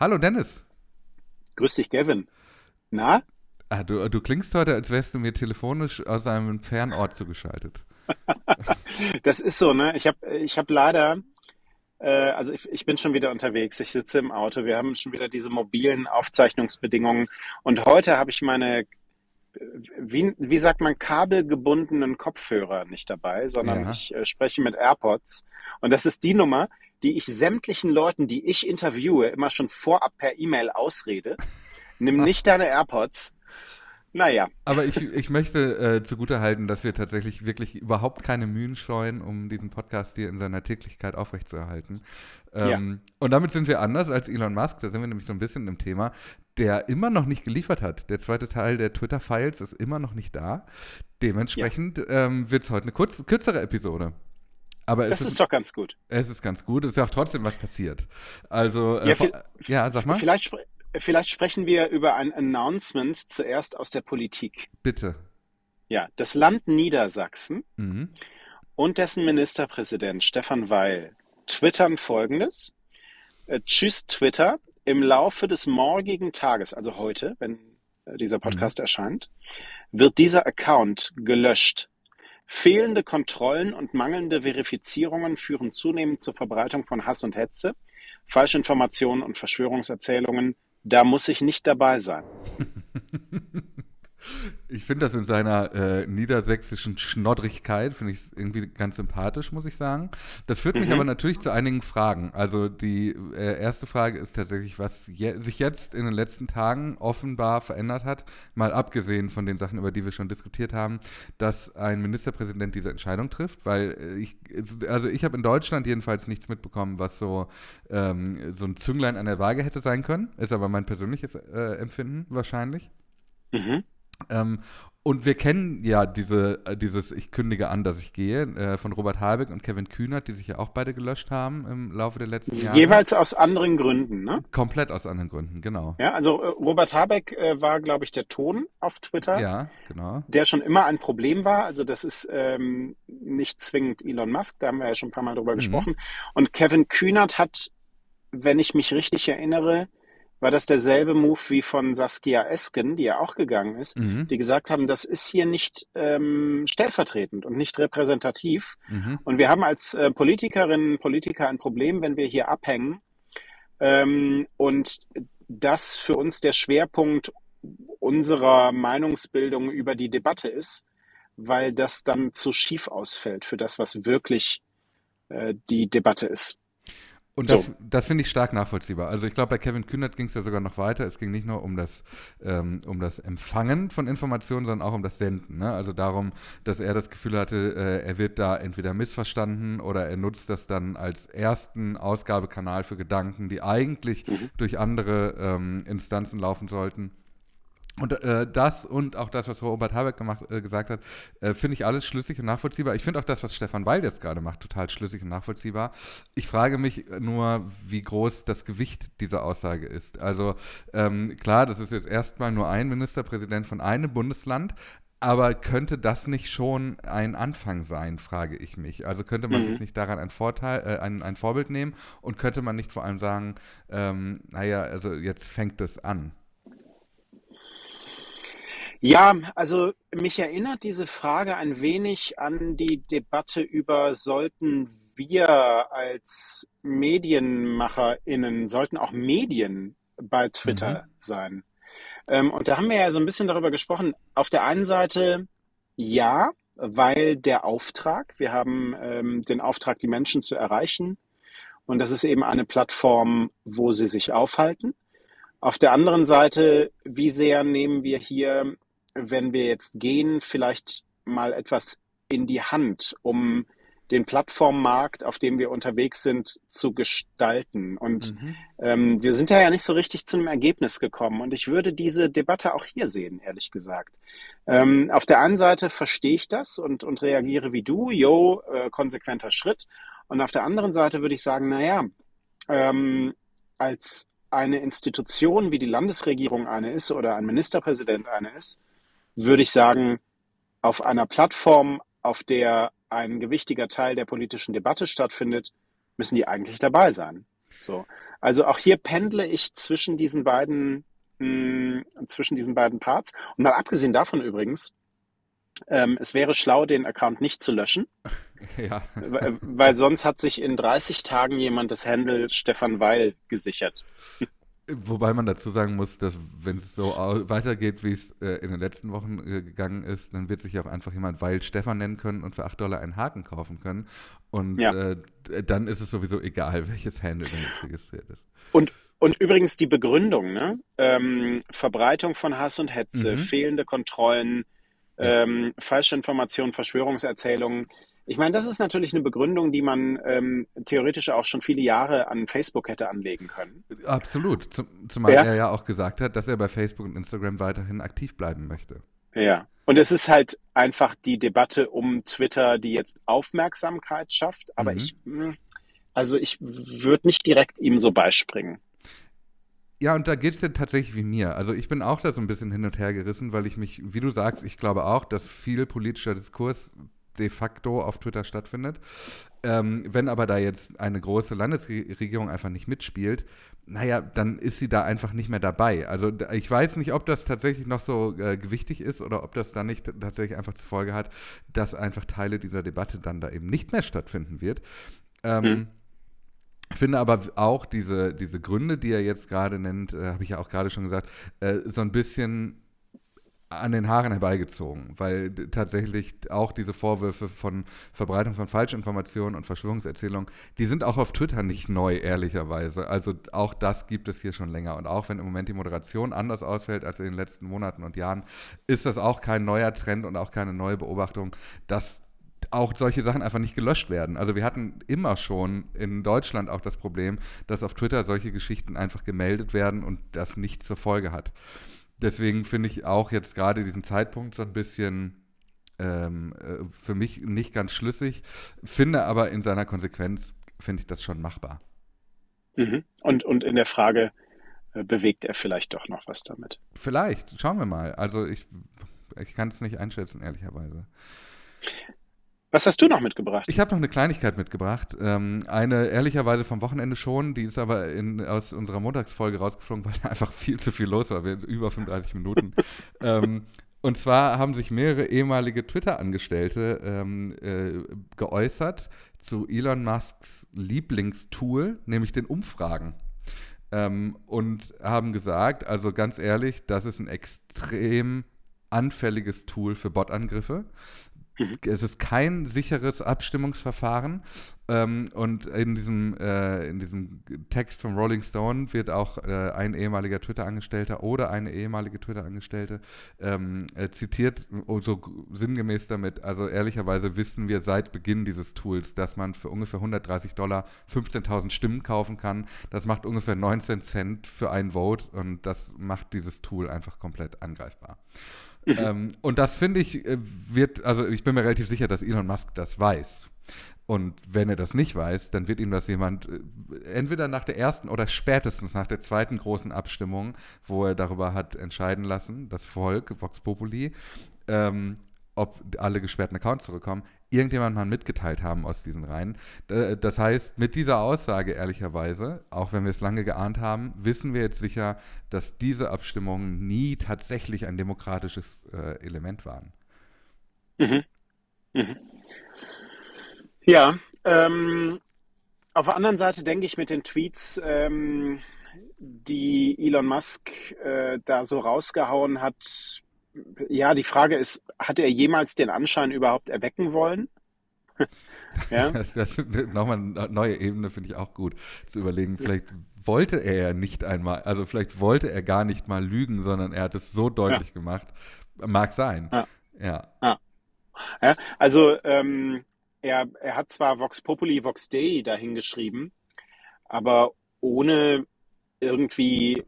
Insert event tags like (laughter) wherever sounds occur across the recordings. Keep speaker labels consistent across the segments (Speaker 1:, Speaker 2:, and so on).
Speaker 1: Hallo Dennis.
Speaker 2: Grüß dich, Gavin. Na?
Speaker 1: Ah, du, du klingst heute, als wärst du mir telefonisch aus einem Fernort zugeschaltet. (laughs)
Speaker 2: das ist so, ne? Ich habe ich hab leider, äh, also ich, ich bin schon wieder unterwegs. Ich sitze im Auto. Wir haben schon wieder diese mobilen Aufzeichnungsbedingungen. Und heute habe ich meine, wie, wie sagt man, kabelgebundenen Kopfhörer nicht dabei, sondern ja. ich äh, spreche mit AirPods. Und das ist die Nummer, die ich sämtlichen Leuten, die ich interviewe, immer schon vorab per E-Mail ausrede. Nimm nicht deine AirPods. Naja.
Speaker 1: Aber ich, ich möchte äh, zugutehalten, dass wir tatsächlich wirklich überhaupt keine Mühen scheuen, um diesen Podcast hier in seiner Täglichkeit aufrechtzuerhalten. Ähm, ja. Und damit sind wir anders als Elon Musk, da sind wir nämlich so ein bisschen im Thema, der immer noch nicht geliefert hat. Der zweite Teil der Twitter-Files ist immer noch nicht da. Dementsprechend ja. ähm, wird es heute eine kurz, kürzere Episode. Aber
Speaker 2: das ist, ist, doch ganz gut.
Speaker 1: Es ist ganz gut. Es ist ja auch trotzdem was passiert. Also,
Speaker 2: äh, ja, ja, sag mal. Vielleicht, vielleicht sprechen wir über ein Announcement zuerst aus der Politik.
Speaker 1: Bitte.
Speaker 2: Ja, das Land Niedersachsen mhm. und dessen Ministerpräsident Stefan Weil twittern folgendes. Äh, tschüss Twitter. Im Laufe des morgigen Tages, also heute, wenn äh, dieser Podcast mhm. erscheint, wird dieser Account gelöscht. Fehlende Kontrollen und mangelnde Verifizierungen führen zunehmend zur Verbreitung von Hass und Hetze, Falschinformationen und Verschwörungserzählungen. Da muss ich nicht dabei sein. (laughs)
Speaker 1: Ich finde das in seiner äh, niedersächsischen Schnoddrigkeit, finde ich irgendwie ganz sympathisch, muss ich sagen. Das führt mich mhm. aber natürlich zu einigen Fragen. Also die äh, erste Frage ist tatsächlich, was je sich jetzt in den letzten Tagen offenbar verändert hat, mal abgesehen von den Sachen, über die wir schon diskutiert haben, dass ein Ministerpräsident diese Entscheidung trifft, weil äh, ich, also ich habe in Deutschland jedenfalls nichts mitbekommen, was so, ähm, so ein Zünglein an der Waage hätte sein können. Ist aber mein persönliches äh, Empfinden wahrscheinlich. Mhm. Ähm, und wir kennen ja diese, äh, dieses Ich kündige an, dass ich gehe, äh, von Robert Habeck und Kevin Kühnert, die sich ja auch beide gelöscht haben im Laufe der letzten Jahre.
Speaker 2: Jeweils aus anderen Gründen, ne?
Speaker 1: Komplett aus anderen Gründen, genau.
Speaker 2: Ja, also äh, Robert Habeck äh, war, glaube ich, der Ton auf Twitter.
Speaker 1: Ja, genau.
Speaker 2: Der schon immer ein Problem war. Also das ist ähm, nicht zwingend Elon Musk, da haben wir ja schon ein paar Mal drüber mhm. gesprochen. Und Kevin Kühnert hat, wenn ich mich richtig erinnere, war das derselbe Move wie von Saskia Esken, die ja auch gegangen ist, mhm. die gesagt haben, das ist hier nicht ähm, stellvertretend und nicht repräsentativ. Mhm. Und wir haben als äh, Politikerinnen und Politiker ein Problem, wenn wir hier abhängen ähm, und das für uns der Schwerpunkt unserer Meinungsbildung über die Debatte ist, weil das dann zu schief ausfällt für das, was wirklich äh, die Debatte ist.
Speaker 1: Und das, so. das finde ich stark nachvollziehbar. Also ich glaube, bei Kevin Kühnert ging es ja sogar noch weiter. Es ging nicht nur um das, ähm, um das Empfangen von Informationen, sondern auch um das Senden. Ne? Also darum, dass er das Gefühl hatte, äh, er wird da entweder missverstanden oder er nutzt das dann als ersten Ausgabekanal für Gedanken, die eigentlich mhm. durch andere ähm, Instanzen laufen sollten. Und äh, das und auch das, was Robert Habeck gemacht, äh, gesagt hat, äh, finde ich alles schlüssig und nachvollziehbar. Ich finde auch das, was Stefan Weil jetzt gerade macht, total schlüssig und nachvollziehbar. Ich frage mich nur, wie groß das Gewicht dieser Aussage ist. Also ähm, klar, das ist jetzt erstmal nur ein Ministerpräsident von einem Bundesland, aber könnte das nicht schon ein Anfang sein, frage ich mich. Also könnte man mhm. sich nicht daran ein Vorteil, äh, ein, ein Vorbild nehmen und könnte man nicht vor allem sagen, ähm, naja, also jetzt fängt es an.
Speaker 2: Ja, also mich erinnert diese Frage ein wenig an die Debatte über, sollten wir als MedienmacherInnen, sollten auch Medien bei Twitter mhm. sein? Ähm, und da haben wir ja so ein bisschen darüber gesprochen. Auf der einen Seite ja, weil der Auftrag, wir haben ähm, den Auftrag, die Menschen zu erreichen. Und das ist eben eine Plattform, wo sie sich aufhalten. Auf der anderen Seite, wie sehr nehmen wir hier wenn wir jetzt gehen, vielleicht mal etwas in die Hand, um den Plattformmarkt, auf dem wir unterwegs sind, zu gestalten. Und mhm. ähm, wir sind da ja nicht so richtig zu einem Ergebnis gekommen. Und ich würde diese Debatte auch hier sehen, ehrlich gesagt. Ähm, auf der einen Seite verstehe ich das und, und reagiere wie du, yo, äh, konsequenter Schritt. Und auf der anderen Seite würde ich sagen, naja, ähm, als eine Institution wie die Landesregierung eine ist oder ein Ministerpräsident eine ist, würde ich sagen, auf einer Plattform, auf der ein gewichtiger Teil der politischen Debatte stattfindet, müssen die eigentlich dabei sein. So. Also auch hier pendle ich zwischen diesen beiden, mh, zwischen diesen beiden Parts. Und mal abgesehen davon übrigens, ähm, es wäre schlau, den Account nicht zu löschen. (laughs)
Speaker 1: Ja.
Speaker 2: Weil, weil sonst hat sich in 30 Tagen jemand das Handle Stefan Weil gesichert.
Speaker 1: Wobei man dazu sagen muss, dass wenn es so weitergeht, wie es äh, in den letzten Wochen äh, gegangen ist, dann wird sich auch einfach jemand Weil Stefan nennen können und für 8 Dollar einen Haken kaufen können. Und
Speaker 2: Ja.
Speaker 1: äh, dann ist es sowieso egal, (laughs) welches Handle denn jetzt registriert ist.
Speaker 2: Und, und übrigens die Begründung, ne? Ähm, Verbreitung von Hass und Hetze,
Speaker 1: Mhm.
Speaker 2: fehlende Kontrollen, ähm, falsche Informationen, Verschwörungserzählungen. Ich meine, das ist natürlich eine Begründung, die man ähm, theoretisch auch schon viele Jahre an Facebook hätte anlegen können.
Speaker 1: Absolut. Zum, zumal
Speaker 2: Ja.
Speaker 1: er ja auch gesagt hat, dass er bei Facebook und Instagram weiterhin aktiv bleiben möchte.
Speaker 2: Ja. Und es ist halt einfach die Debatte um Twitter, die jetzt Aufmerksamkeit schafft. Aber
Speaker 1: Mhm.
Speaker 2: ich, mh, also ich würde nicht direkt ihm so beispringen.
Speaker 1: Ja, und da geht es dir tatsächlich wie mir. Also ich bin auch da so ein bisschen hin und her gerissen, weil ich mich, wie du sagst, ich glaube auch, dass viel politischer Diskurs de facto auf Twitter stattfindet. Ähm, wenn aber da jetzt eine große Landesregierung einfach nicht mitspielt, naja, dann ist sie da einfach nicht mehr dabei. Also ich weiß nicht, ob das tatsächlich noch so äh, gewichtig ist oder ob das dann nicht tatsächlich einfach zur Folge hat, dass einfach Teile dieser Debatte dann da eben nicht mehr stattfinden wird. Ähm,
Speaker 2: Hm.
Speaker 1: Finde aber auch diese, diese Gründe, die er jetzt gerade nennt, äh, habe ich ja auch gerade schon gesagt, äh, so ein bisschen an den Haaren herbeigezogen, weil tatsächlich auch diese Vorwürfe von Verbreitung von Falschinformationen und Verschwörungserzählungen, die sind auch auf Twitter nicht neu, ehrlicherweise. Also auch das gibt es hier schon länger. Und auch wenn im Moment die Moderation anders ausfällt als in den letzten Monaten und Jahren, ist das auch kein neuer Trend und auch keine neue Beobachtung, dass auch solche Sachen einfach nicht gelöscht werden. Also wir hatten immer schon in Deutschland auch das Problem, dass auf Twitter solche Geschichten einfach gemeldet werden und das nichts zur Folge hat. Deswegen finde ich auch jetzt gerade diesen Zeitpunkt so ein bisschen ähm, äh, für mich nicht ganz schlüssig, finde aber in seiner Konsequenz, finde ich das schon machbar.
Speaker 2: Mhm. Und, und in der Frage, äh, bewegt er vielleicht doch noch was damit?
Speaker 1: Vielleicht, schauen wir mal. Also ich, ich kann es nicht einschätzen, ehrlicherweise.
Speaker 2: Was hast du noch mitgebracht?
Speaker 1: Ich habe noch eine Kleinigkeit mitgebracht. Ähm, eine ehrlicherweise vom Wochenende schon, die ist aber in, aus unserer Montagsfolge rausgeflogen, (laughs) weil da einfach viel zu viel los war. Wir über 35 Minuten. (laughs) ähm, und zwar haben sich mehrere ehemalige Twitter-Angestellte ähm, äh, geäußert zu Elon Musks Lieblingstool, nämlich den Umfragen. Ähm, und haben gesagt, also ganz ehrlich, das ist ein extrem anfälliges Tool für Botangriffe. Es ist kein sicheres Abstimmungsverfahren. Ähm, und in diesem, äh, in diesem Text von Rolling Stone wird auch äh, ein ehemaliger Twitter-Angestellter oder eine ehemalige Twitter-Angestellte ähm, äh, zitiert, so sinngemäß damit. Also ehrlicherweise wissen wir seit Beginn dieses Tools, dass man für ungefähr 130 Dollar 15.000 Stimmen kaufen kann. Das macht ungefähr 19 Cent für ein Vote und das macht dieses Tool einfach komplett angreifbar. (laughs) Ähm, und das finde ich, äh, wird, also ich bin mir relativ sicher, dass Elon Musk das weiß. Und wenn er das nicht weiß, dann wird ihm das jemand äh, entweder nach der ersten oder spätestens nach der zweiten großen Abstimmung, wo er darüber hat entscheiden lassen, das Volk, Vox Populi, ähm, ob alle gesperrten Accounts zurückkommen, irgendjemand mal mitgeteilt haben aus diesen Reihen. D- Das heißt, mit dieser Aussage ehrlicherweise, auch wenn wir es lange geahnt haben, wissen wir jetzt sicher, dass diese Abstimmungen nie tatsächlich ein demokratisches äh, Element waren.
Speaker 2: Mhm. Mhm. Ja, ähm, auf der anderen Seite denke ich mit den Tweets, ähm, die Elon Musk äh, da so rausgehauen hat, ja, die Frage ist, hat er jemals den Anschein überhaupt erwecken wollen? (laughs) Ja,
Speaker 1: Das, das ist nochmal eine neue Ebene, finde ich auch gut zu überlegen. Vielleicht wollte er ja nicht einmal, also vielleicht wollte er gar nicht mal lügen, sondern er hat es so deutlich gemacht. Mag sein.
Speaker 2: Ja.
Speaker 1: Ja.
Speaker 2: ja also ähm, er, er hat zwar Vox Populi, Vox Dei dahingeschrieben, aber ohne irgendwie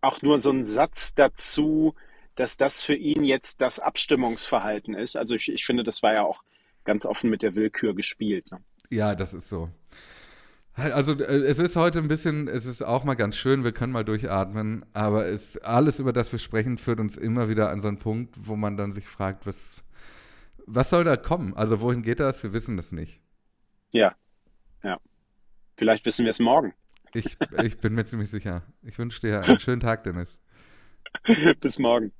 Speaker 2: auch nur so einen Satz dazu, dass das für ihn jetzt das Abstimmungsverhalten ist. Also ich, ich finde, das war ja auch ganz offen mit der Willkür gespielt. Ne?
Speaker 1: Ja, das ist so. Also äh, es ist heute ein bisschen, es ist auch mal ganz schön, wir können mal durchatmen, aber es, alles, über das wir sprechen, führt uns immer wieder an so einen Punkt, wo man dann sich fragt, was, was soll da kommen? Also wohin geht das? Wir wissen das nicht.
Speaker 2: Ja, ja. Vielleicht wissen wir es morgen.
Speaker 1: Ich, ich bin mir ziemlich sicher. Ich wünsche dir einen schönen Tag, Dennis. (laughs)
Speaker 2: Bis morgen.